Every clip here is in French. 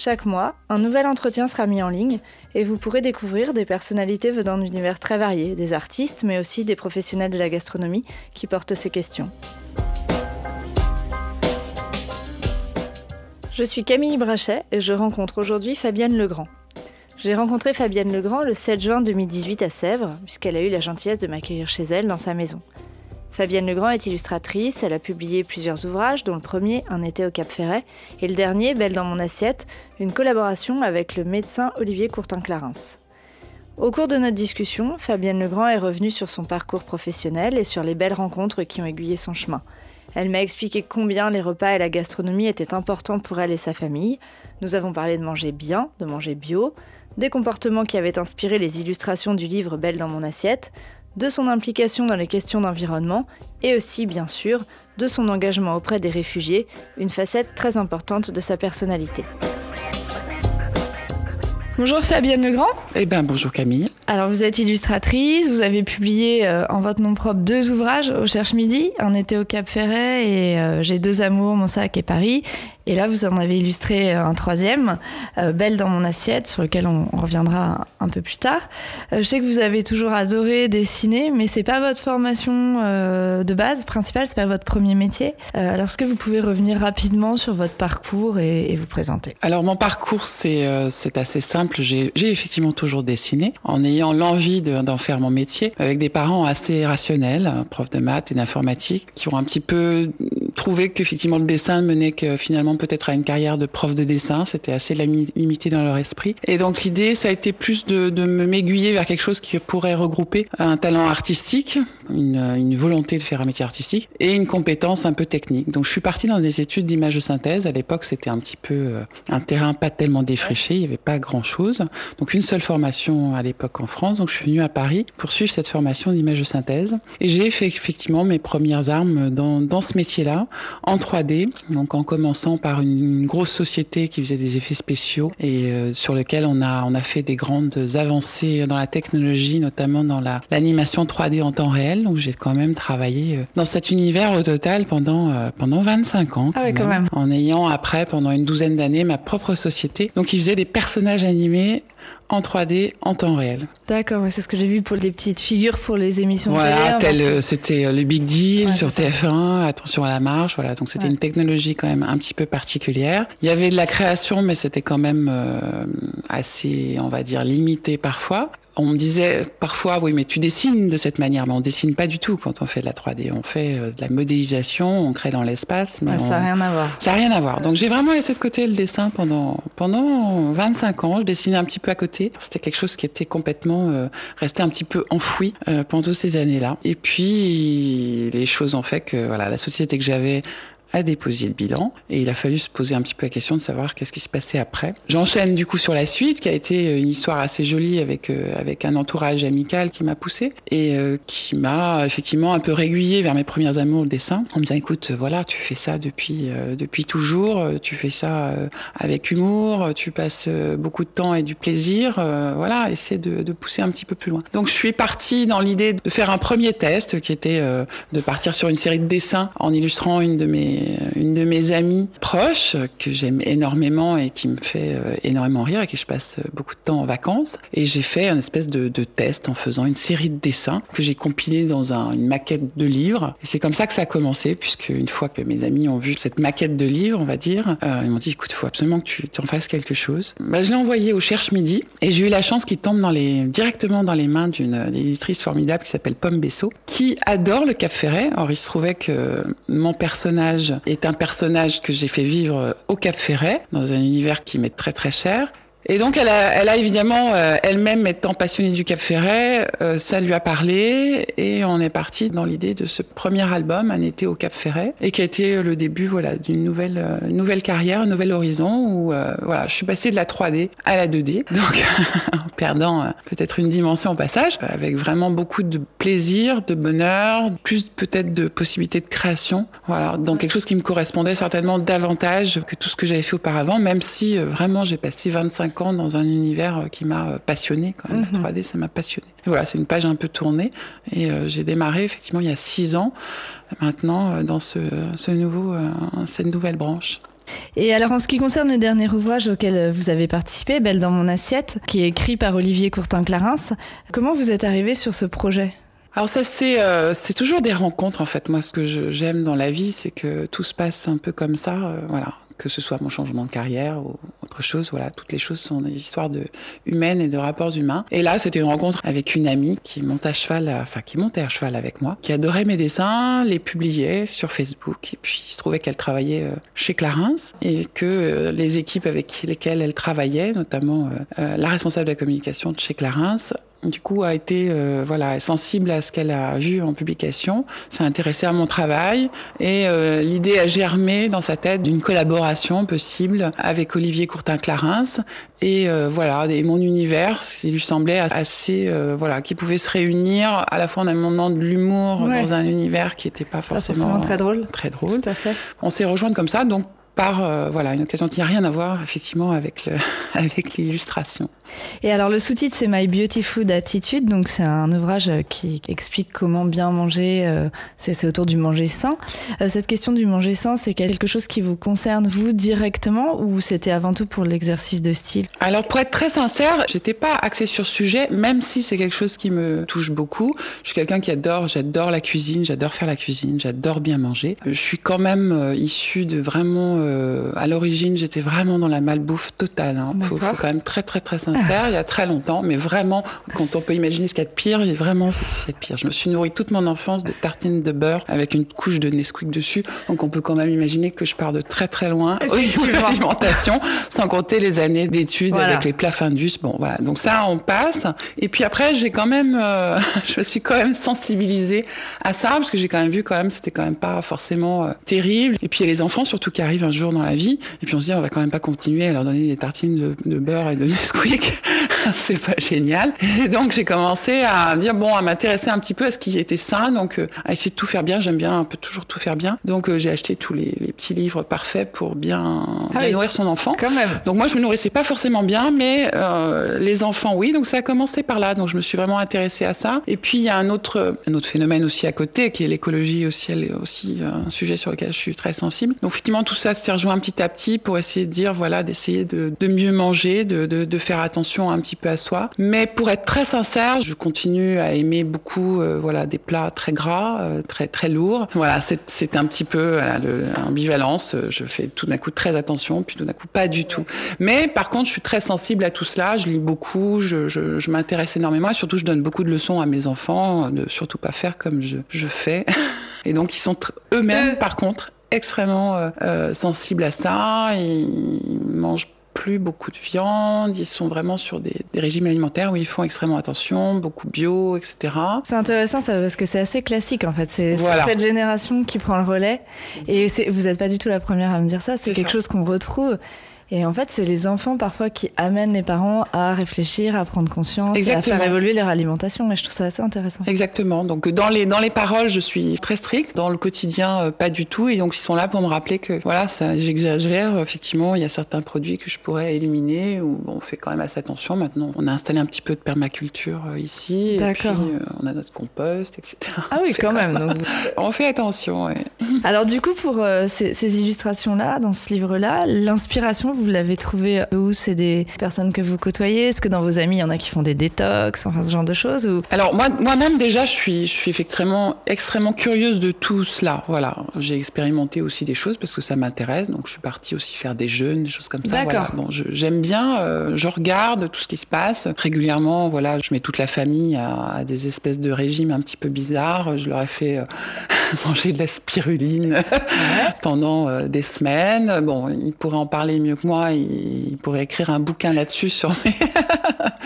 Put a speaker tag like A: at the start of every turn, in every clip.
A: Chaque mois, un nouvel entretien sera mis en ligne et vous pourrez découvrir des personnalités venant d'univers très variés, des artistes mais aussi des professionnels de la gastronomie qui portent ces questions. Je suis Camille Brachet et je rencontre aujourd'hui Fabienne Legrand. J'ai rencontré Fabienne Legrand le 7 juin 2018 à Sèvres, puisqu'elle a eu la gentillesse de m'accueillir chez elle dans sa maison. Fabienne Legrand est illustratrice, elle a publié plusieurs ouvrages, dont le premier Un été au Cap Ferret, et le dernier, Belle dans mon assiette, une collaboration avec le médecin Olivier Courtin-Clarins. Au cours de notre discussion, Fabienne Legrand est revenue sur son parcours professionnel et sur les belles rencontres qui ont aiguillé son chemin. Elle m'a expliqué combien les repas et la gastronomie étaient importants pour elle et sa famille. Nous avons parlé de manger bien, de manger bio, des comportements qui avaient inspiré les illustrations du livre Belle dans mon assiette, de son implication dans les questions d'environnement et aussi, bien sûr, de son engagement auprès des réfugiés, une facette très importante de sa personnalité. Bonjour Fabienne Legrand.
B: Eh bien bonjour Camille.
A: Alors vous êtes illustratrice, vous avez publié euh, en votre nom propre deux ouvrages au Cherche Midi, un été au Cap Ferret et euh, J'ai deux amours, mon sac et Paris. Et là, vous en avez illustré euh, un troisième, euh, Belle dans mon assiette, sur lequel on, reviendra un, peu plus tard. Euh, je sais que vous avez toujours adoré dessiner, mais c'est pas votre formation de base principale, c'est pas votre premier métier. alors, est-ce que vous pouvez revenir rapidement sur votre parcours et, vous présenter?
B: Alors, mon parcours, c'est assez simple. J'ai effectivement toujours dessiné, en ayant l'envie d'en faire mon métier, avec des parents assez rationnels, profs de maths et d'informatique, qui ont un petit peu trouvé qu'effectivement le dessin menait que finalement peut-être à une carrière de prof de dessin. C'était assez limité dans leur esprit. Et donc l'idée, ça a été plus de, de me m'aiguiller vers quelque chose qui pourrait regrouper un talent artistique, une, une, volonté de faire un métier artistique et une compétence un peu technique. Donc je suis partie dans des études d'image de synthèse. À l'époque, c'était un petit peu euh, un terrain pas tellement défriché. Il n'y avait pas grand-chose. Donc une seule formation à l'époque en France. Donc je suis venue à Paris pour suivre cette formation d'image de synthèse. Et j'ai fait effectivement mes premières armes dans, dans ce métier-là en 3D. Donc en commençant par par une, grosse société qui faisait des effets spéciaux et euh, sur lequel on a, on a fait des grandes avancées dans la technologie, notamment dans l'animation 3D en temps réel. Donc j'ai quand même travaillé euh, dans cet univers au total pendant, euh, pendant 25 ans.
A: Ah quand même.
B: En ayant après, pendant une douzaine d'années, ma propre société. Donc il faisait des personnages animés en 3D en temps réel.
A: D'accord, c'est ce que j'ai vu pour les petites figures pour les émissions
B: voilà, télé. Voilà, c'était euh, le Big Deal sur TF1, attention à la marche, voilà. Donc c'était une technologie quand même un petit peu particulière. Il y avait de la création, mais c'était quand même euh, assez, on va dire, limité parfois on me disait parfois, oui, mais tu dessines de cette manière, mais on dessine pas du tout quand on fait de la 3D. On fait euh, de la modélisation, on crée dans l'espace, mais
A: ça n'a rien à voir.
B: Ça n'a rien à voir. Donc j'ai vraiment laissé de côté le dessin pendant pendant 25 ans. Je dessinais un petit peu à côté. C'était quelque chose qui était complètement euh, resté un petit peu enfoui euh, pendant ces années-là. Et puis les choses ont fait que voilà, la société que j'avais a déposé le bilan et il a fallu se poser un petit peu la question de savoir qu'est-ce qui se passait après. J'enchaîne du coup sur la suite qui a été euh, une histoire assez jolie avec euh, avec un entourage amical qui m'a poussé et euh, qui m'a effectivement un peu régulier vers mes premières amours au dessin en me disant écoute voilà tu fais ça depuis depuis toujours tu fais ça avec humour tu passes beaucoup de temps et du plaisir voilà essaie de, de pousser un petit peu plus loin. Donc je suis partie dans l'idée de faire un premier test qui était de partir sur une série de dessins en illustrant une de mes une de mes amies proches que j'aime énormément et qui me fait euh, énormément rire et que je passe euh, beaucoup de temps en vacances. Et j'ai fait un espèce de, test en faisant une série de dessins que j'ai compilés dans un, une maquette de livre. Et c'est comme ça que ça a commencé, puisque une fois que mes amis ont vu cette maquette de livre, on va dire, euh, ils m'ont dit écoute, il faut absolument que tu, en fasses quelque chose. Bah, je l'ai envoyé au Cherche Midi et j'ai eu la chance qu'il tombe directement dans les mains d'une éditrice formidable qui s'appelle Pomme Bessot, qui adore le Cap Ferret. Or, il se trouvait que mon personnage est un personnage que j'ai fait vivre au Cap Ferret, dans un univers qui m'est très très cher. Et donc elle a, elle a évidemment euh, elle-même étant passionnée du Cap Ferret, euh, ça lui a parlé et on est parti dans l'idée de ce premier album, Un été au Cap Ferret, et qui a été le début voilà d'une nouvelle euh, nouvelle carrière, un nouvel horizon où voilà je suis passée de la 3D à la 2D, donc en perdant peut-être une dimension au passage, avec vraiment beaucoup de plaisir, de bonheur, plus peut-être de possibilités de création, voilà, dans quelque chose qui me correspondait certainement davantage que tout ce que j'avais fait auparavant, même si vraiment j'ai passé 25 dans un univers euh, qui m'a euh, passionné. Quand même. La 3D, mhm. ça m'a passionné. voilà, c'est une page un peu tournée. Et euh, j'ai démarré effectivement il y a six ans, maintenant, dans ce, ce nouveau, cette nouvelle branche.
A: Et alors en ce qui concerne le dernier ouvrage auquel vous avez participé, Belle dans mon assiette, qui est écrit par Olivier Courtin-Clarins, comment vous êtes arrivé sur ce projet?
B: Alors ça c'est c'est toujours des rencontres en fait. Moi ce que j'aime dans la vie c'est que tout se passe un peu comme ça. voilà, que ce soit mon changement de carrière ou autre chose. Voilà, toutes les choses sont des histoires de humaines et de rapports humains. Et là, c'était une rencontre avec une amie qui monte à cheval, enfin qui montait à cheval avec moi, qui adorait mes dessins, les publiait sur Facebook. Et puis il se trouvait qu'elle travaillait euh, chez Clarins et que euh, les équipes avec lesquelles elle travaillait, notamment euh, la responsable de la communication de chez Clarins, du coup a été euh, voilà sensible à ce qu'elle a vu en publication, s'est intéressée à mon travail et euh, l'idée a germé dans sa tête d'une collaboration possible avec Olivier Courtin-Clarins et euh, voilà et mon univers, il lui semblait assez voilà qui pouvait se réunir à la fois en un moment de l'humour dans un univers qui n'était pas forcément,
A: très drôle.
B: Très drôle. On s'est rejoints comme ça donc par voilà une occasion qui n'a rien à voir effectivement avec le, avec l'illustration.
A: Et alors le sous-titre c'est My Beautiful Attitude, donc c'est un ouvrage qui explique comment bien manger, euh, c'est autour du manger sain. Euh, cette question du manger sain, c'est quelque chose qui vous concerne vous directement ou c'était avant tout pour l'exercice de style?
B: Alors pour être très sincère, j'étais pas axée sur ce sujet, même si c'est quelque chose qui me touche beaucoup. Je suis quelqu'un qui adore, j'adore la cuisine, j'adore faire la cuisine, j'adore bien manger. Je suis quand même euh, issue de vraiment, à l'origine, j'étais vraiment dans la malbouffe totale. Hein. Faut, faut quand même très très très sincère il y a très longtemps, mais vraiment, quand on peut imaginer ce qu'il y a de pire, a vraiment ce qu'il y a de pire. Je me suis nourrie toute mon enfance de tartines de beurre avec une couche de Nesquik dessus, donc on peut quand même imaginer que je pars de très très loin au niveau de l'alimentation, sans compter les années d'études avec les plats Findus. Bon, voilà, donc ça, on passe. Et puis après, j'ai quand même, euh, je me suis quand même sensibilisée à ça, parce que j'ai quand même vu quand même, c'était quand même pas forcément euh, terrible. Et puis il y a les enfants surtout qui arrivent un jour dans la vie, et puis on se dit, on va quand même pas continuer à leur donner des tartines de, de beurre et de Nesquik. like c'est pas génial. Et donc j'ai commencé à dire bon, à m'intéresser un petit peu à ce qui était sain, donc euh, à essayer de tout faire bien. J'aime bien un peu toujours tout faire bien. Donc euh, j'ai acheté tous les, petits livres parfaits pour bien, ah nourrir son enfant.
A: Quand même.
B: Donc moi je me nourrissais pas forcément bien, mais euh, les enfants oui. Donc ça a commencé par là. Donc je me suis vraiment intéressée à ça. Et puis il y a un autre un autre phénomène aussi à côté qui est l'écologie aussi. Elle est aussi un sujet sur lequel je suis très sensible. Donc effectivement tout ça s'est rejoint petit à petit pour essayer de dire voilà d'essayer de, de mieux manger, de, de, de faire attention un petit peu à soi. Mais pour être très sincère, je continue à aimer beaucoup euh, voilà des plats très gras, euh, très très lourds. Voilà, c'est un petit peu l'ambivalence. Je fais tout d'un coup très attention, puis tout d'un coup pas du tout. Mais par contre, je suis très sensible à tout cela. Je lis beaucoup, je, je, je m'intéresse énormément et surtout je donne beaucoup de leçons à mes enfants de surtout pas faire comme je, je fais. Et donc ils sont eux-mêmes, par contre, extrêmement euh, sensibles à ça. Ils mangent plus beaucoup de viande, ils sont vraiment sur des, régimes alimentaires où ils font extrêmement attention, beaucoup bio, etc.
A: C'est intéressant ça parce que c'est assez classique en fait. C'est cette génération qui prend le relais et vous n'êtes pas du tout la première à me dire ça. C'est quelque chose qu'on retrouve. Et en fait, c'est les enfants parfois qui amènent les parents à réfléchir, à prendre conscience, à faire évoluer leur alimentation. Et je trouve ça assez intéressant.
B: Exactement. Donc dans les dans les paroles, je suis très stricte. Dans le quotidien, euh, pas du tout. Et donc ils sont là pour me rappeler que voilà, ça, j'exagère. Effectivement, il y a certains produits que je pourrais éliminer. Ou bon, on fait quand même assez attention. Maintenant, on a installé un petit peu de permaculture euh, ici. D'accord. Euh, on a notre compost, etc.
A: Ah oui, quand même. Donc...
B: on fait attention.
A: Alors du coup, pour ces, ces illustrations-là, dans ce livre-là, l'inspiration vous l'avez trouvé où C'est des personnes que vous côtoyez? Est-ce que dans vos amis, il y en a qui font des détox, enfin ce genre de choses ou...
B: Alors moi, moi-même déjà, je suis, je suis effectivement extrêmement curieuse de tout cela. Voilà, j'ai expérimenté aussi des choses parce que ça m'intéresse. Donc je suis partie aussi faire des jeûnes, des choses comme ça. D'accord. Bon, j'aime bien, euh, je regarde tout ce qui se passe régulièrement. Voilà, je mets toute la famille à, des espèces de régimes un petit peu bizarres. Je leur ai fait euh, manger de la spiruline pendant euh, des semaines. Bon, ils pourraient en parler mieux que moi moi, il, pourrait écrire un bouquin là-dessus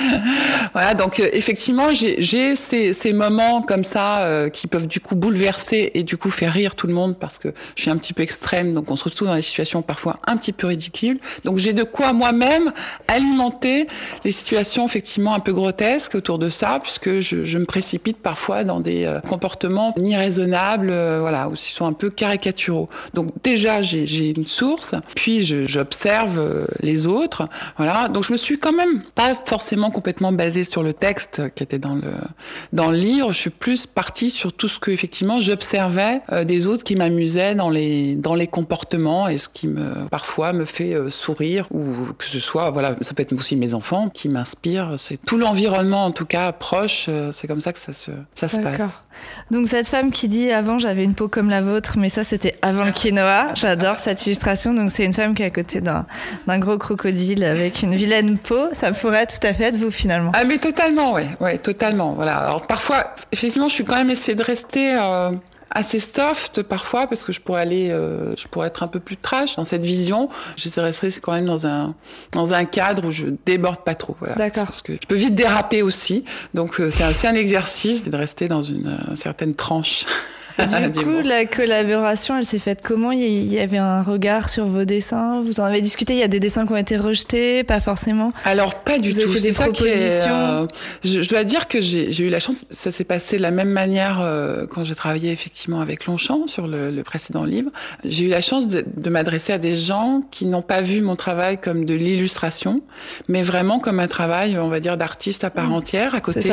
B: voilà, donc euh, effectivement, j'ai ces, moments comme ça euh, qui peuvent du coup bouleverser et du coup faire rire tout le monde parce que je suis un petit peu extrême, donc on se retrouve dans des situations parfois un petit peu ridicules. Donc j'ai de quoi moi-même alimenter les situations effectivement un peu grotesques autour de ça, puisque je, je me précipite parfois dans des euh, comportements ni raisonnables, voilà, ou qui sont un peu caricaturaux. Donc déjà j'ai une source, puis j'observe les autres, voilà. Donc je me suis quand même pas forcément complètement basée sur le texte qui était dans le dans le livre. Je suis plus partie sur tout ce que effectivement j'observais euh, des autres qui m'amusaient dans les dans les comportements et ce qui me parfois me fait euh, sourire ou que ce soit voilà ça peut être aussi mes enfants qui m'inspirent. C'est tout l'environnement en tout cas proche. Euh, c'est comme ça que ça se ça se passe.
A: Donc cette femme qui dit avant j'avais une peau comme la vôtre, mais ça c'était avant le quinoa. J'adore cette illustration. Donc c'est une femme qui est à côté d'un gros crocodile avec une vilaine peau. Ça pourrait tout à fait être vous finalement.
B: Ah mais totalement, ouais, ouais, totalement. Voilà. Alors parfois, effectivement, je suis quand même essayé de rester. Euh assez soft parfois parce que je pourrais aller, euh, je pourrais être un peu plus trash dans cette vision. J'essaie de rester quand même dans un dans un cadre où je déborde pas trop. Voilà.
A: D'accord.
B: Parce que je peux vite déraper aussi. Donc euh, c'est aussi un exercice de rester dans une euh, certaine tranche.
A: Du coup, la collaboration, elle s'est faite comment? Il y avait un regard sur vos dessins? Vous en avez discuté? Il y a des dessins qui ont été rejetés? Pas forcément?
B: Alors, pas du tout.
A: Fait des propositions?
B: euh, je, dois dire que j'ai eu la chance, ça s'est passé de la même manière euh, quand j'ai travaillé effectivement avec Longchamp sur le, le précédent livre. J'ai eu la chance de, de m'adresser à des gens qui n'ont pas vu mon travail comme de l'illustration, mais vraiment comme un travail, on va dire, d'artiste à part mmh. entière à côté.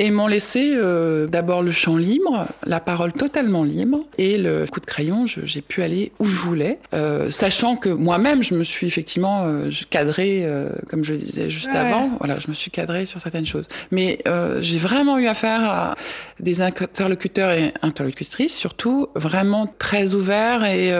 B: Et m'ont laissé euh, d'abord le champ libre, la parole totalement libre, et le coup de crayon, j'ai pu aller où je voulais, euh, sachant que moi-même, je me suis effectivement euh, cadré, euh, comme je le disais juste avant, voilà, je me suis cadré sur certaines choses. Mais euh, j'ai vraiment eu affaire à des interlocuteurs et interlocutrices, surtout vraiment très ouverts, et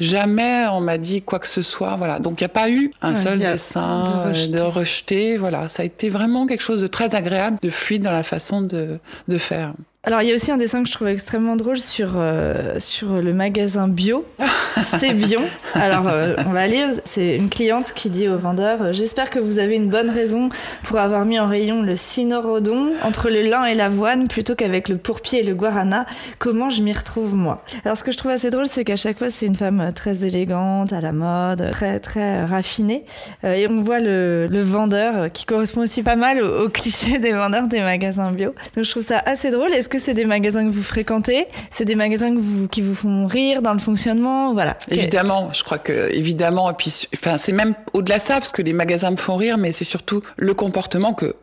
B: jamais on m'a dit quoi que ce soit, voilà. Donc il n'y a pas eu un seul dessin de, de rejeté, voilà. Ça a été vraiment quelque chose de très agréable, de fluide dans la façon de, de faire.
A: Alors, il y a aussi un dessin que je trouve extrêmement drôle sur, euh, sur le magasin bio. C'est bio. Alors, euh, on va lire. C'est une cliente qui dit au vendeur euh, J'espère que vous avez une bonne raison pour avoir mis en rayon le cynorhodon entre le lin et l'avoine plutôt qu'avec le pourpier et le guarana. Comment je m'y retrouve, moi? Alors, ce que je trouve assez drôle, c'est qu'à chaque fois, c'est une femme très élégante, à la mode, très, très raffinée. et on voit le, le, vendeur qui correspond aussi pas mal au, au, cliché des vendeurs des magasins bio. Donc, je trouve ça assez drôle. Est-ce que c'est des magasins que vous fréquentez C'est des magasins qui vous font rire dans le fonctionnement Voilà.
B: Évidemment, je crois que évidemment. Et puis, enfin, c'est même au-delà de ça, parce que les magasins me font rire, mais c'est surtout le comportement que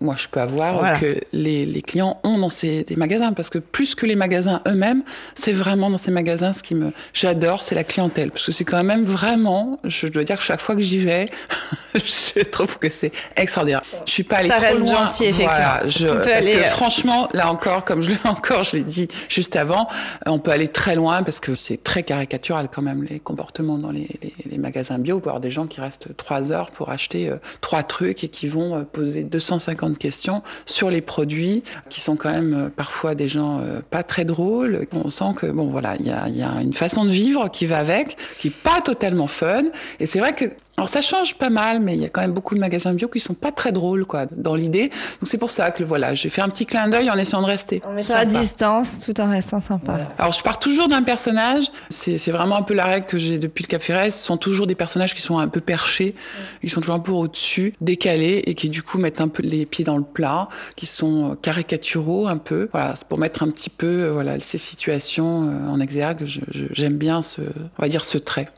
B: moi je peux avoir que les, les, clients ont dans ces des magasins parce que plus que les magasins eux-mêmes, c'est vraiment dans ces magasins ce qui me j'adore, c'est la clientèle parce que c'est quand même vraiment, je dois dire que chaque fois que j'y vais, je trouve que c'est extraordinaire. Je suis pas allée
A: Ça
B: trop
A: reste
B: loin.
A: gentil effectivement.
B: je, parce, que euh, franchement, là encore, comme je l'ai encore, je l'ai dit juste avant, on peut aller très loin parce que c'est très caricatural quand même les comportements dans les, les, les magasins bio. On peut avoir des gens qui restent trois heures pour acheter euh, trois trucs et qui vont euh, poser 200 150 questions sur les produits qui sont quand même euh, parfois des gens euh, pas très drôles. On sent que bon voilà, il y a, y a, une façon de vivre qui va avec, qui est pas totalement fun. Et c'est vrai que alors ça change pas mal, mais il y a quand même beaucoup de magasins bio qui sont pas très drôles quoi dans l'idée. Donc c'est pour ça que voilà, j'ai fait un petit clin d'œil en essayant de rester.
A: On met ça à distance tout en restant sympa. Voilà.
B: Alors je pars toujours d'un personnage. C'est vraiment un peu la règle que j'ai depuis le Cap Ferret. Ce sont toujours des personnages qui sont un peu perchés, ils sont toujours un peu au-dessus, décalés et qui du coup mettent un peu les pieds dans le plat, qui sont caricaturaux un peu. Voilà, c'est pour mettre un petit peu voilà ces situations euh, en exergue. J'aime bien ce, on va dire ce trait.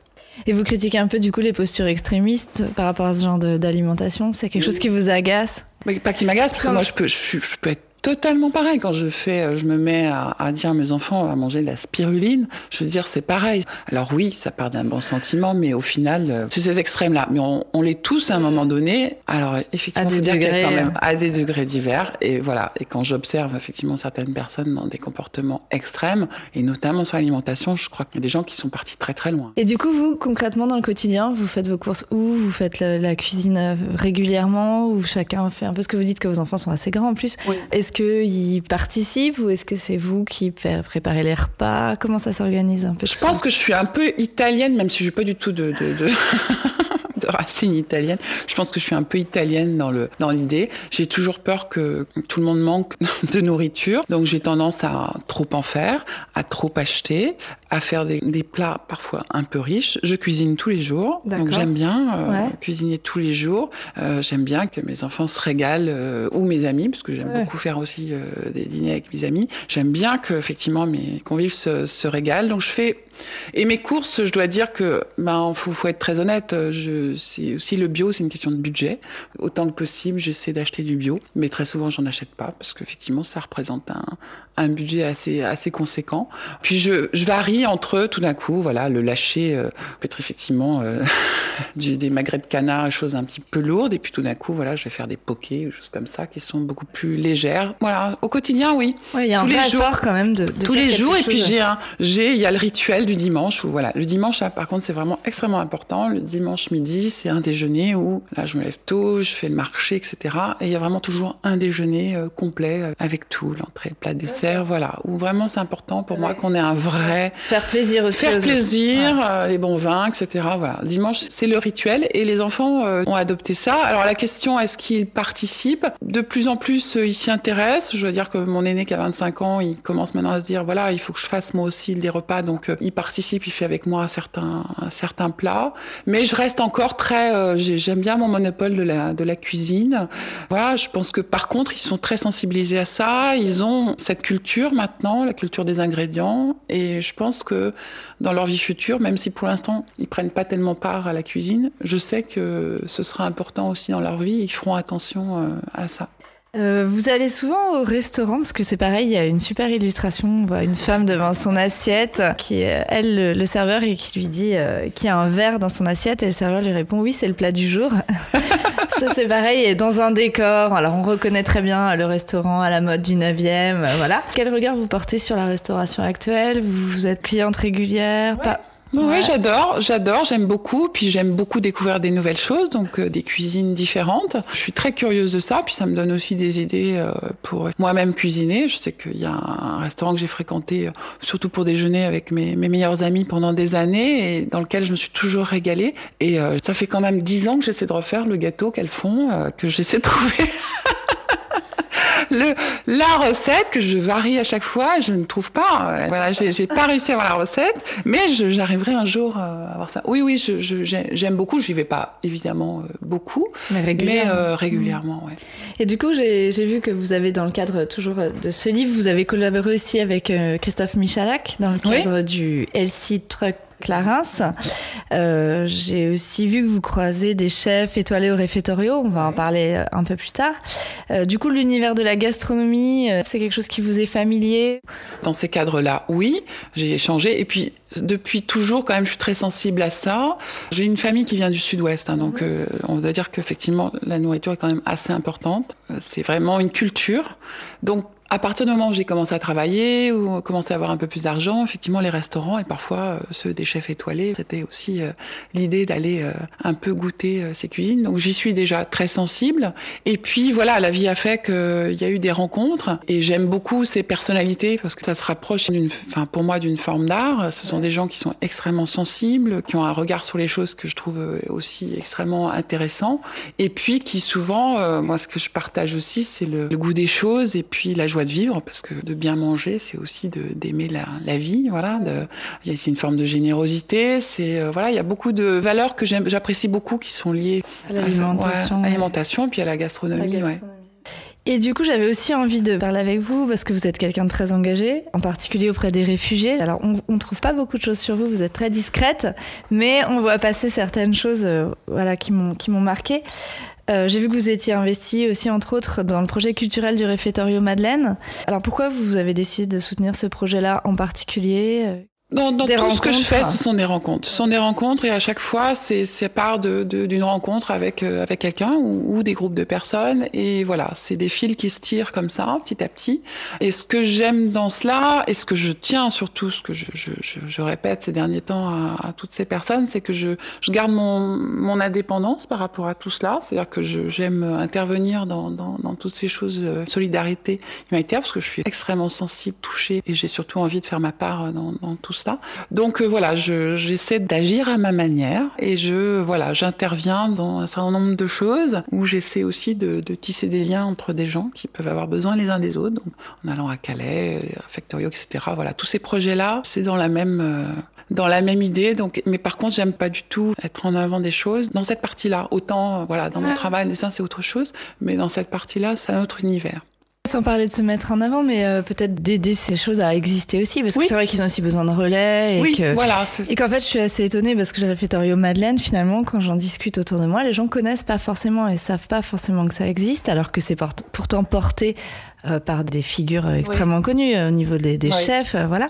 A: Et vous critiquez un peu du coup les postures extrémistes par rapport à ce genre d'alimentation. C'est quelque chose qui vous agace?
B: Mais Pas qui m'agace, parce que moi je peux, je, je peux être totalement pareil. Quand je fais, euh, je me mets à, à, dire à mes enfants à manger de la spiruline, je veux dire, c'est pareil. Alors oui, ça part d'un bon sentiment, mais au final, euh, c'est ces extrêmes-là. Mais on, on les tous à un moment donné. Alors effectivement,
A: à des degrés,
B: quand même à des degrés divers. Et voilà. Et quand j'observe effectivement certaines personnes dans des comportements extrêmes, et notamment sur l'alimentation, je crois qu'il y a des gens qui sont partis très très loin.
A: Et du coup, vous concrètement dans le quotidien, vous faites vos courses où? Vous faites la, la, cuisine euh, régulièrement? Ou chacun fait un peu ce que vous dites que vos enfants sont assez grands en plus.
B: Oui.
A: Est-ce qu'ils participent ou est-ce que c'est vous qui préparez les repas? Comment ça s'organise un peu
B: Je pense ça? que je suis un peu italienne, même si je suis pas du tout de... de, de... de racines italiennes. Je pense que je suis un peu italienne dans le dans l'idée. J'ai toujours peur que tout le monde manque de nourriture, donc j'ai tendance à trop en faire, à trop acheter, à faire des, des, plats parfois un peu riches. Je cuisine tous les jours, donc j'aime bien euh, cuisiner tous les jours. Euh, j'aime bien que mes enfants se régalent euh, ou mes amis, parce que j'aime beaucoup faire aussi des dîners avec mes amis. J'aime bien que effectivement mes convives se, se régalent. Donc je fais et mes courses, je dois dire que, ben, faut, faut être très honnête. Je, c'est aussi le bio, c'est une question de budget. Autant que possible, j'essaie d'acheter du bio, mais très souvent, j'en achète pas parce qu'effectivement, ça représente un, un budget assez assez conséquent. Puis je, je varie entre tout d'un coup, voilà, le lâcher euh, peut-être effectivement euh, du, des magrets de canard, choses un petit peu lourdes, et puis tout d'un coup, voilà, je vais faire des pokés, choses comme ça, qui sont beaucoup plus légères. Voilà, au quotidien, oui.
A: Ouais, il y a tous un les jours, quand même de, de
B: tous les jours. Et puis j'ai un, j'ai, il y a le rituel du dimanche où voilà, le dimanche, là, par contre, c'est vraiment extrêmement important. Le dimanche midi, c'est un déjeuner où là, je me lève tôt, je fais le marché, etc. Et il y a vraiment toujours un déjeuner euh, complet avec tout, l'entrée, le plat, dessert, voilà. Où vraiment c'est important pour moi qu'on ait un vrai
A: faire plaisir aussi,
B: faire plaisir, euh, les bons vins, etc. Voilà. Dimanche, c'est le rituel et les enfants euh, ont adopté ça. Alors la question, est-ce qu'ils participent? De plus en plus, euh, ils s'y intéressent. Je veux dire que mon aîné qui a 25 ans, il commence maintenant à se dire voilà, il faut que je fasse moi aussi des repas, donc euh, il participe, il fait avec moi certains certains plats. Mais je reste encore très, euh, j'aime bien mon monopole de la de la cuisine. Voilà, je pense que par contre, ils sont très sensibilisés à ça. Ils ont cette culture maintenant, la culture des ingrédients, et je pense que dans leur vie future, même si pour l'instant ils prennent pas tellement part à la cuisine, je sais que ce sera important aussi dans leur vie. Ils feront attention euh, à ça.
A: Euh, vous allez souvent au restaurant parce que c'est pareil, il y a une super illustration. On voit une femme devant son assiette qui est elle le, le serveur et qui lui dit euh, qu'il y a un verre dans son assiette et le serveur lui répond oui c'est le plat du jour. Ça c'est pareil et dans un décor. Alors on reconnaît très bien le restaurant à la mode du 9e, euh, voilà. Quel regard vous portez sur la restauration actuelle? Vous, vous êtes cliente régulière?
B: Ouais. Pas oui, j'adore, j'adore, j'aime beaucoup. Puis j'aime beaucoup découvrir des nouvelles choses, donc euh, des cuisines différentes. Je suis très curieuse de ça, puis ça me donne aussi des idées euh, pour moi-même cuisiner. Je sais qu'il y a un restaurant que j'ai fréquenté, euh, surtout pour déjeuner avec mes, mes meilleurs amis pendant des années, et dans lequel je me suis toujours régalée. Et euh, ça fait quand même dix ans que j'essaie de refaire le gâteau qu'elles font, euh, que j'essaie de trouver. le, la recette que je varie à chaque fois, je ne trouve pas. Voilà, j'ai pas réussi à avoir la recette, mais j'arriverai un jour à avoir ça. Oui, oui, j'aime je, je, beaucoup. J'y vais pas évidemment euh, beaucoup,
A: mais régulièrement.
B: Mais, euh, régulièrement ouais.
A: Et du coup, j'ai vu que vous avez, dans le cadre toujours de ce livre, vous avez collaboré aussi avec euh, Christophe Michalak dans le cadre oui. du LC Truck Clarence. Euh, J'ai aussi vu que vous croisez des chefs étoilés au réfectorio, on va en parler un peu plus tard. Euh, du coup, l'univers de la gastronomie, euh, c'est quelque chose qui vous est familier?
B: Dans ces cadres-là, oui, j'ai échangé. Et puis, depuis toujours, quand même, je suis très sensible à ça. J'ai une famille qui vient du sud-ouest, hein, donc euh, on doit dire qu'effectivement, la nourriture est quand même assez importante. C'est vraiment une culture. Donc, à partir du moment où j'ai commencé à travailler ou commencé à avoir un peu plus d'argent, effectivement, les restaurants et parfois euh, ceux des chefs étoilés, c'était aussi euh, l'idée d'aller euh, un peu goûter ces cuisines. Donc j'y suis déjà très sensible. Et puis voilà, la vie a fait qu'il y a eu des rencontres et j'aime beaucoup ces personnalités parce que ça se rapproche d'une, enfin pour moi, d'une forme d'art. Ce sont des gens qui sont extrêmement sensibles, qui ont un regard sur les choses que je trouve aussi extrêmement intéressant. Et puis qui souvent, moi, ce que je partage aussi, c'est le, le goût des choses et puis la joie de vivre parce que de bien manger c'est aussi d'aimer la, la, vie voilà c'est une forme de générosité c'est euh, voilà il y a beaucoup de valeurs que j'apprécie beaucoup qui sont liées
A: à l'alimentation
B: ouais, puis à la gastronomie, la gastronomie. Ouais.
A: Et du coup, j'avais aussi envie de parler avec vous parce que vous êtes quelqu'un de très engagé, en particulier auprès des réfugiés. Alors, on ne trouve pas beaucoup de choses sur vous, vous êtes très discrète, mais on voit passer certaines choses euh, voilà, qui m'ont marqué. Euh, J'ai vu que vous étiez investi aussi, entre autres, dans le projet culturel du réfectorio Madeleine. Alors pourquoi vous avez décidé de soutenir ce projet-là en particulier?
B: Dans, dans tout ce que je fais, ce sont des rencontres. Ce sont des rencontres et à chaque fois, c'est part d'une de, de, rencontre avec, euh, avec quelqu'un ou, ou, des groupes de personnes. Et voilà, c'est des fils qui se tirent comme ça, petit à petit. Et ce que j'aime dans cela, et ce que je tiens surtout, ce que je, je, je, je répète ces derniers temps à, à toutes ces personnes, c'est que je, je garde mon, mon indépendance par rapport à tout cela. C'est-à-dire que j'aime intervenir dans, dans, dans toutes ces choses, euh, solidarité humanitaire, parce que je suis extrêmement sensible, touchée, et j'ai surtout envie de faire ma part dans, dans tout cela. Donc voilà, j'essaie d'agir à ma manière et je voilà, j'interviens dans un certain nombre de choses où j'essaie aussi de, de, tisser des liens entre des gens qui peuvent avoir besoin les uns des autres. Donc, en allant à Calais, à Factorio, etc. Voilà, tous ces projets-là, c'est dans la même dans la même idée. Donc, mais par contre, j'aime pas du tout être en avant des choses dans cette partie-là. Autant, euh, voilà, dans mon travail, le dessin, c'est autre chose, mais dans cette partie-là, c'est un autre univers.
A: Sans parler de se mettre en avant, mais euh, peut-être d'aider ces choses à exister aussi, parce que c'est vrai qu'ils ont aussi besoin de relais. Et
B: oui,
A: que,
B: voilà.
A: Et qu'en fait, je suis assez étonnée parce que le réfectorio Madeleine, finalement, quand j'en discute autour de moi, les gens connaissent pas forcément et savent pas forcément que ça existe, alors que c'est pourtant porté euh, par des figures extrêmement connues au niveau des, des chefs, voilà.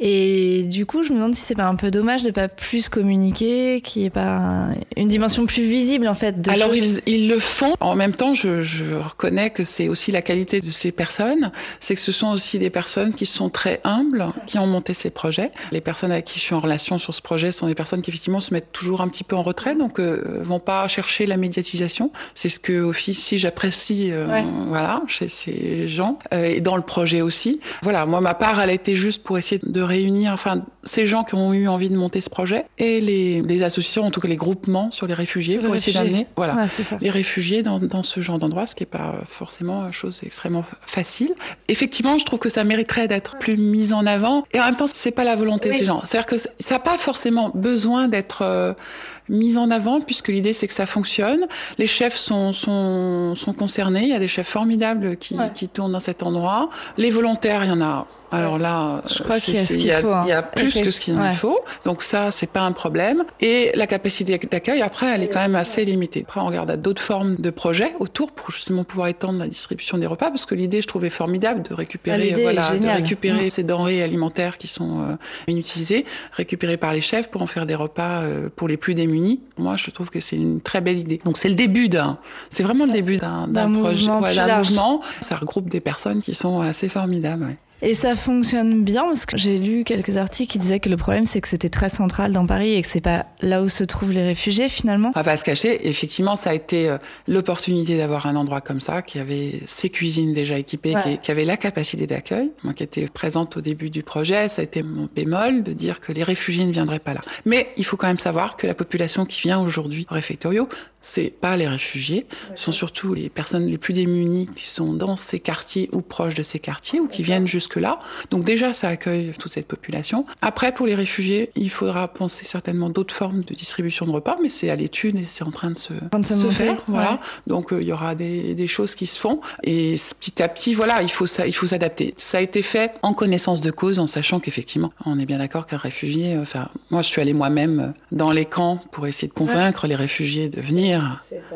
A: Et du coup, je me demande si c'est pas un peu dommage de pas plus communiquer, qu'il n'y ait pas une dimension plus visible en fait. De
B: Alors ils, ils, le font. En même temps, je, je reconnais que c'est aussi la qualité de ces personnes, c'est que ce sont aussi des personnes qui sont très humbles, qui ont monté ces projets. Les personnes avec qui je suis en relation sur ce projet sont des personnes qui effectivement se mettent toujours un petit peu en retrait, donc euh, vont pas chercher la médiatisation. C'est ce que office si j'apprécie, euh, voilà, chez ces gens euh, et dans le projet aussi. Voilà, moi ma part, elle a été juste pour essayer de réunir enfin, ces gens qui ont eu envie de monter ce projet et les, les associations, en tout cas les groupements sur les réfugiés pour essayer d'amener voilà, les réfugiés dans, dans ce genre d'endroit, ce qui n'est pas forcément une chose extrêmement facile. Effectivement, je trouve que ça mériterait d'être plus mis en avant et en même temps, c'est pas la volonté de ces gens. C'est-à-dire que ça n'a pas forcément besoin d'être euh, mis en avant puisque l'idée c'est que ça fonctionne. Les chefs sont, sont, sont concernés. Il y a des chefs formidables qui, qui tournent dans cet endroit. Les volontaires, il y en a alors là,
A: je crois qu'il y a ce qu'il
B: faut.
A: Il
B: y a plus que ce qu'il ouais. faut. Donc ça, c'est pas un problème. Et la capacité d'accueil, après, elle est quand même assez limitée. Après, on regarde à d'autres formes de projets autour pour justement pouvoir étendre la distribution des repas, parce que l'idée, je trouvais formidable de récupérer, voilà, de récupérer ces denrées alimentaires qui sont euh, inutilisées, récupérées par les chefs pour en faire des repas euh, pour les plus démunis. Moi, je trouve que c'est une très belle idée. Donc c'est le début d'un, c'est vraiment le début d'un projet,
A: mouvement,
B: ouais, d'un mouvement. Ça regroupe des personnes qui sont assez formidables. Ouais.
A: Et ça fonctionne bien parce que j'ai lu quelques articles qui disaient que le problème c'est que c'était très central dans Paris et que c'est pas là où se trouvent les réfugiés finalement.
B: On va pas se cacher, effectivement ça a été euh, l'opportunité d'avoir un endroit comme ça qui avait ses cuisines déjà équipées, ouais. qui, qui, avait la capacité d'accueil. Moi qui étais présente au début du projet, ça a été mon bémol de dire que les réfugiés ne viendraient pas là. Mais il faut quand même savoir que la population qui vient aujourd'hui au réfectorio, c'est pas les réfugiés, ce sont surtout les personnes les plus démunies qui sont dans ces quartiers ou proches de ces quartiers ou qui viennent jusque-là. Donc déjà, ça accueille toute cette population. Après, pour les réfugiés, il faudra penser certainement d'autres formes de distribution de repas, mais c'est à l'étude et c'est en train de se,
A: de se, se
B: faire. Voilà. Ouais. Donc euh, il y aura des, des, choses qui se font et petit à petit, voilà, il faut ça, il faut s'adapter. Ça a été fait en connaissance de cause, en sachant qu'effectivement, on est bien d'accord qu'un réfugié, enfin, moi je suis allée moi-même dans les camps pour essayer de convaincre ouais. les réfugiés de venir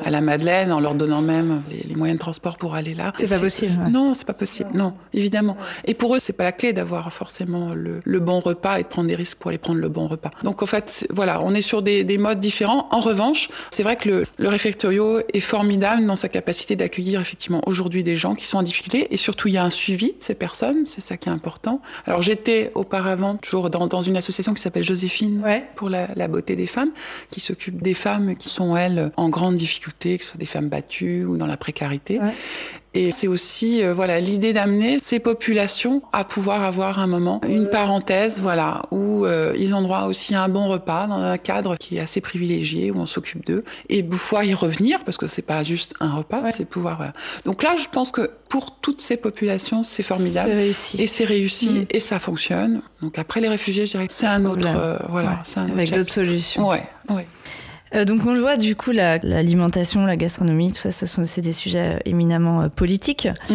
B: à la Madeleine en leur donnant même les, les moyens de transport pour aller là.
A: C'est pas possible.
B: Ouais. Non, c'est pas possible. Non, évidemment. Et pour eux, c'est pas la clé d'avoir forcément le, le, bon repas et de prendre des risques pour aller prendre le bon repas. Donc en fait, voilà, on est sur des, des modes différents. En revanche, c'est vrai que le, le réfectorio est formidable dans sa capacité d'accueillir effectivement aujourd'hui des gens qui sont en difficulté et surtout il y a un suivi de ces personnes, c'est ça qui est important. Alors j'étais auparavant toujours dans, dans une association qui s'appelle Joséphine
A: ouais.
B: pour la, la, beauté des femmes, qui s'occupe des femmes qui sont elles en grande difficulté, que ce soit des femmes battues ou dans la précarité. Ouais. Et c'est aussi euh, voilà l'idée d'amener ces populations à pouvoir avoir un moment, une parenthèse, voilà, où euh, ils ont droit aussi à un bon repas dans un cadre qui est assez privilégié où on s'occupe d'eux et pouvoir y revenir parce que c'est pas juste un repas, ouais. c'est pouvoir. Voilà. Donc là, je pense que pour toutes ces populations, c'est formidable
A: réussi.
B: et c'est réussi mmh. et ça fonctionne. Donc après les réfugiés, je dirais que c'est un autre, euh, voilà,
A: ouais. avec d'autres solutions.
B: Ouais, ouais.
A: Euh, donc on le voit du coup l'alimentation, la, gastronomie, tout ça, ce sont c'est des sujets éminemment euh, politiques. Mm.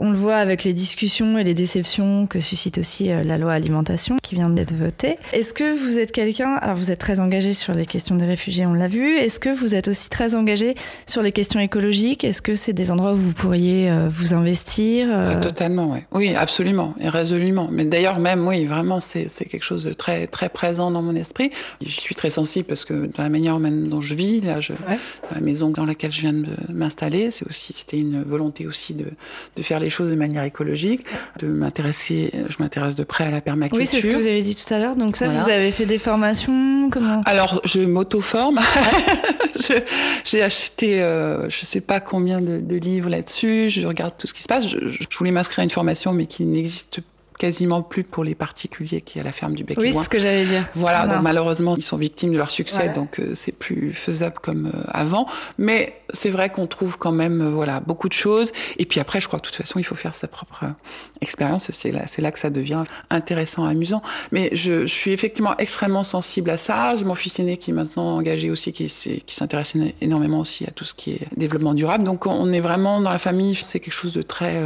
A: On le voit avec les discussions et les déceptions que suscite aussi euh, la loi alimentation qui vient d'être votée. Est-ce que vous êtes quelqu'un, alors vous êtes très engagé sur les questions des réfugiés, on l'a vu, est-ce que vous êtes aussi très engagé sur les questions écologiques? Est-ce que c'est des endroits où vous pourriez euh, vous investir
B: euh... Totalement, oui. Oui, absolument et résolument. Mais d'ailleurs même, oui, vraiment, c'est quelque chose de très, très présent dans mon esprit. Je suis très sensible parce que dans la manière même dont je vis, là, je, ouais. la maison dans laquelle je viens de m'installer, c'est aussi, c'était une volonté aussi de, de faire les choses de manière écologique, de m'intéresser, je m'intéresse de près à la permaculture.
A: Oui, c'est ce que vous avez dit tout à l'heure. Donc ça, voilà. vous avez fait des formations, comment?
B: Alors, je m'auto-forme. J'ai acheté, euh, je sais pas combien de, de livres là-dessus. Je regarde tout ce qui se passe. Je, je voulais m'inscrire à une formation, mais qui n'existe quasiment plus pour les particuliers qui à la ferme du Bec
A: Oui, c'est ce que j'allais dire.
B: Voilà, donc malheureusement, ils sont victimes de leur succès, donc euh, c'est plus faisable comme euh, avant. Mais c'est vrai qu'on trouve quand même euh, voilà beaucoup de choses. Et puis après, je crois que de toute façon, il faut faire sa propre expérience. C'est là, c'est là que ça devient intéressant, amusant. Mais je, je, suis effectivement extrêmement sensible à ça. J'ai mon fils aîné qui est maintenant engagé aussi, qui, qui s'intéresse énormément aussi à tout ce qui est développement durable. Donc on est vraiment dans la famille, c'est quelque chose de très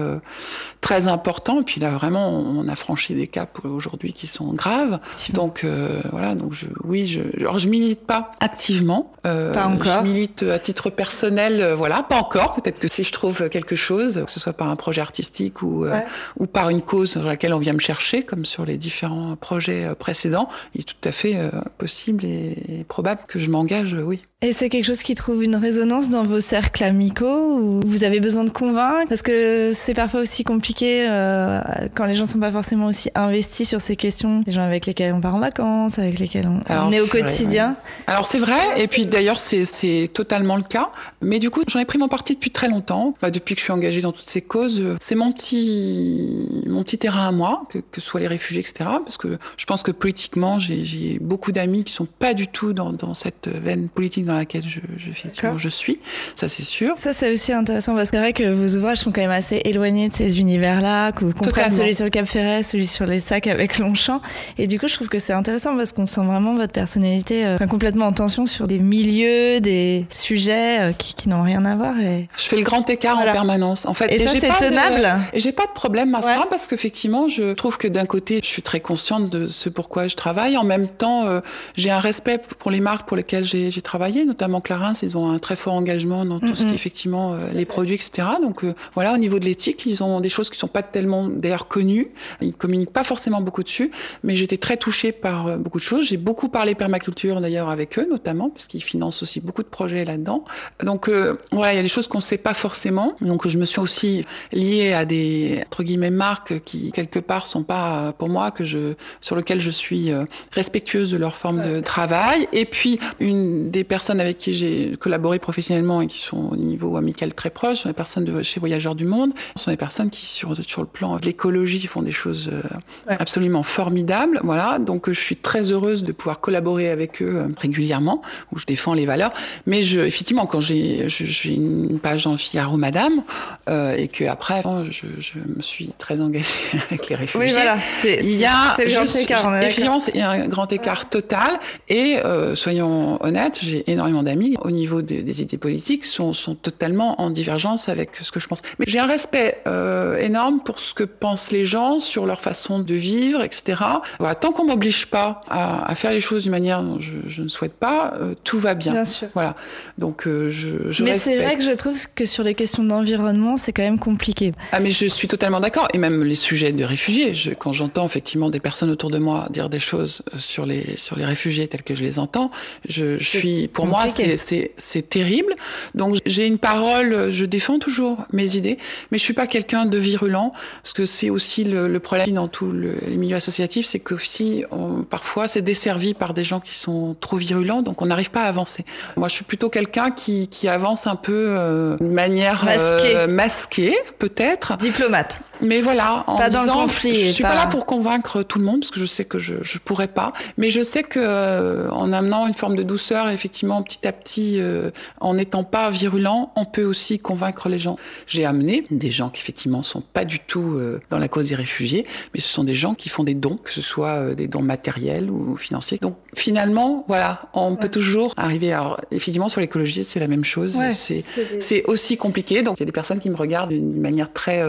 B: très important. Et puis là, vraiment, on a franchi des caps aujourd'hui qui sont graves. Donc euh, voilà, donc je, oui, je, alors je milite pas activement.
A: Euh, pas encore.
B: Je milite à titre personnel, euh, voilà, pas encore. Peut-être que si je trouve quelque chose, que ce soit par un projet artistique ou euh, ou par une cause dans laquelle on vient me chercher, comme sur les différents projets précédents, il est tout à fait possible et, et probable que je m'engage, oui.
A: Et c'est quelque chose qui trouve une résonance dans vos cercles amicaux où vous avez besoin de convaincre? Parce que c'est parfois aussi compliqué euh, quand les gens sont pas forcément aussi investis sur ces questions. Les gens avec lesquels on part en vacances, avec lesquels on, est au quotidien.
B: Alors c'est vrai, et puis d'ailleurs c'est totalement le cas. Mais du coup, j'en ai pris mon parti depuis très longtemps. Bah, depuis que je suis engagée dans toutes ces causes, c'est mon petit, mon petit terrain à moi, que, que ce soit les réfugiés, etc. Parce que je pense que politiquement, j'ai beaucoup d'amis qui sont pas du tout dans, dans cette veine politique dans laquelle je, je, je suis, ça c'est sûr.
A: Ça c'est aussi intéressant parce que c'est vrai que vos ouvrages sont quand même assez éloignés de ces univers-là, que vous comprenez celui sur le Cap Ferret, celui sur les sacs avec Longchamp. Et du coup, je trouve que c'est intéressant parce qu'on sent vraiment votre personnalité euh, complètement en tension sur des milieux, des sujets euh, qui, qui n'ont rien à voir. Et...
B: Je fais le grand écart en permanence. En fait,
A: et, ça c'est tenable.
B: Et j'ai pas de problème à ça parce qu'effectivement, je trouve que d'un côté, je suis très consciente de ce pourquoi je travaille. En même temps, euh, j'ai un respect pour les marques pour lesquelles j'ai travaillé notamment Clarins, ils ont un très fort engagement dans tout ce qui est effectivement euh, les produits, etc. Donc euh, voilà, au niveau de l'éthique, ils ont des choses qui sont pas tellement d'ailleurs connues. Ils communiquent pas forcément beaucoup dessus, mais j'étais très touchée par euh, beaucoup de choses. J'ai beaucoup parlé permaculture d'ailleurs avec eux, notamment parce qu'ils financent aussi beaucoup de projets là-dedans. Donc voilà, il y a des choses qu'on sait pas forcément. Donc je me suis aussi liée à des entre guillemets marques qui quelque part sont pas pour moi que je sur lequel je suis respectueuse de leur forme de travail. Et puis une des personnes avec qui j'ai collaboré professionnellement et qui sont au niveau amical très proche sont des personnes de chez Voyageurs du Monde. Ce sont des personnes qui, sur, sur le plan de l'écologie, font des choses euh, absolument formidables. Voilà. Donc, je suis très heureuse de pouvoir collaborer avec eux euh, régulièrement, où je défends les valeurs. Mais je, effectivement, quand j'ai, une page dans Figaro Madame, euh, et que après, je, je, me suis très engagée avec les réfugiés.
A: Oui, voilà. C'est,
B: il y a,
A: le grand écart.
B: Effectivement, il y a un grand écart total. Et euh, soyons honnêtes, j'ai énormément énormément d'amis au niveau des idées politiques sont, sont, totalement en divergence avec ce que je pense. Mais j'ai un respect euh, énorme pour ce que pensent les gens sur leur façon de vivre, etc. Voilà, tant qu'on m'oblige pas à, à, faire les choses d'une manière dont je, je ne souhaite pas, euh, tout va bien.
A: Bien sûr.
B: Voilà. Donc euh, je, je
A: Mais c'est vrai que je trouve que sur les questions d'environnement, c'est quand même compliqué.
B: Ah mais je suis totalement d'accord. Et même les sujets de réfugiés, je, quand j'entends effectivement des personnes autour de moi dire des choses sur les sur les réfugiés tels que je les entends, je, je suis pour moi, c'est terrible. Donc j'ai une parole, je défends toujours mes idées, mais je suis pas quelqu'un de virulent, parce que c'est aussi le, le, problème dans tous le, les milieux associatifs, c'est que si on, parfois c'est desservi par des gens qui sont trop virulents, donc on n'arrive pas à avancer. Moi, je suis plutôt quelqu'un qui, qui avance un peu euh, de manière
A: masquée,
B: euh, masquée peut-être.
A: Diplomate.
B: Mais voilà, en
A: pas
B: disant,
A: dans le conflit.
B: Je suis
A: pas...
B: pas là pour convaincre tout le monde, parce que je sais que je je pourrais pas. Mais je sais que euh, en amenant une forme de douceur, effectivement, petit à petit, euh, en n'étant pas virulent, on peut aussi convaincre les gens. J'ai amené des gens qui effectivement sont pas du tout euh, dans la cause des réfugiés, mais ce sont des gens qui font des dons, que ce soit euh, des dons matériels ou financiers. Donc finalement, voilà, on ouais. peut toujours arriver. Alors effectivement, sur l'écologie, c'est la même chose.
A: Ouais,
B: c'est
A: des...
B: aussi compliqué. Donc il y a des personnes qui me regardent d'une manière très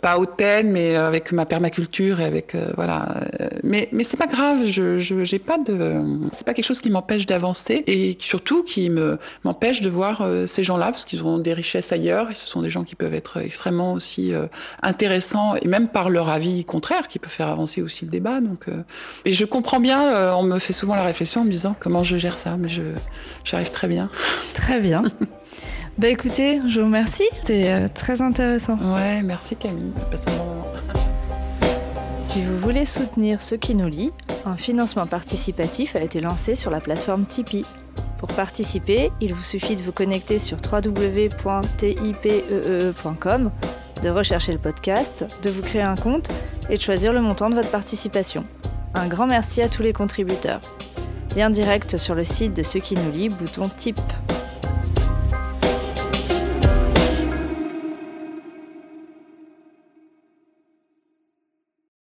B: pas hautaine, mais avec ma permaculture et avec voilà. Mais mais c'est pas grave. Je j'ai pas de c'est pas quelque chose qui m'empêche d'avancer et surtout qui me m'empêche de voir euh, ces gens-là parce qu'ils ont des richesses ailleurs et ce sont des gens qui peuvent être extrêmement aussi euh, intéressants et même par leur avis contraire qui peut faire avancer aussi le débat. Donc euh, et je comprends bien. on me fait souvent la réflexion en me disant comment je gère ça, mais je j'arrive très bien.
A: Très bien. Bah écoutez, je vous remercie. C'était euh, très intéressant.
B: Ouais, merci Camille. Passez un bon moment.
A: Si vous voulez soutenir ce qui nous lie, un financement participatif a été lancé sur la plateforme Tipeee. Pour participer, il vous suffit de vous connecter sur www.tipee.com de rechercher le podcast, de vous créer un compte et de choisir le montant de votre participation. Un grand merci à tous les contributeurs. Lien direct sur le site de ceux qui nous lit, bouton type.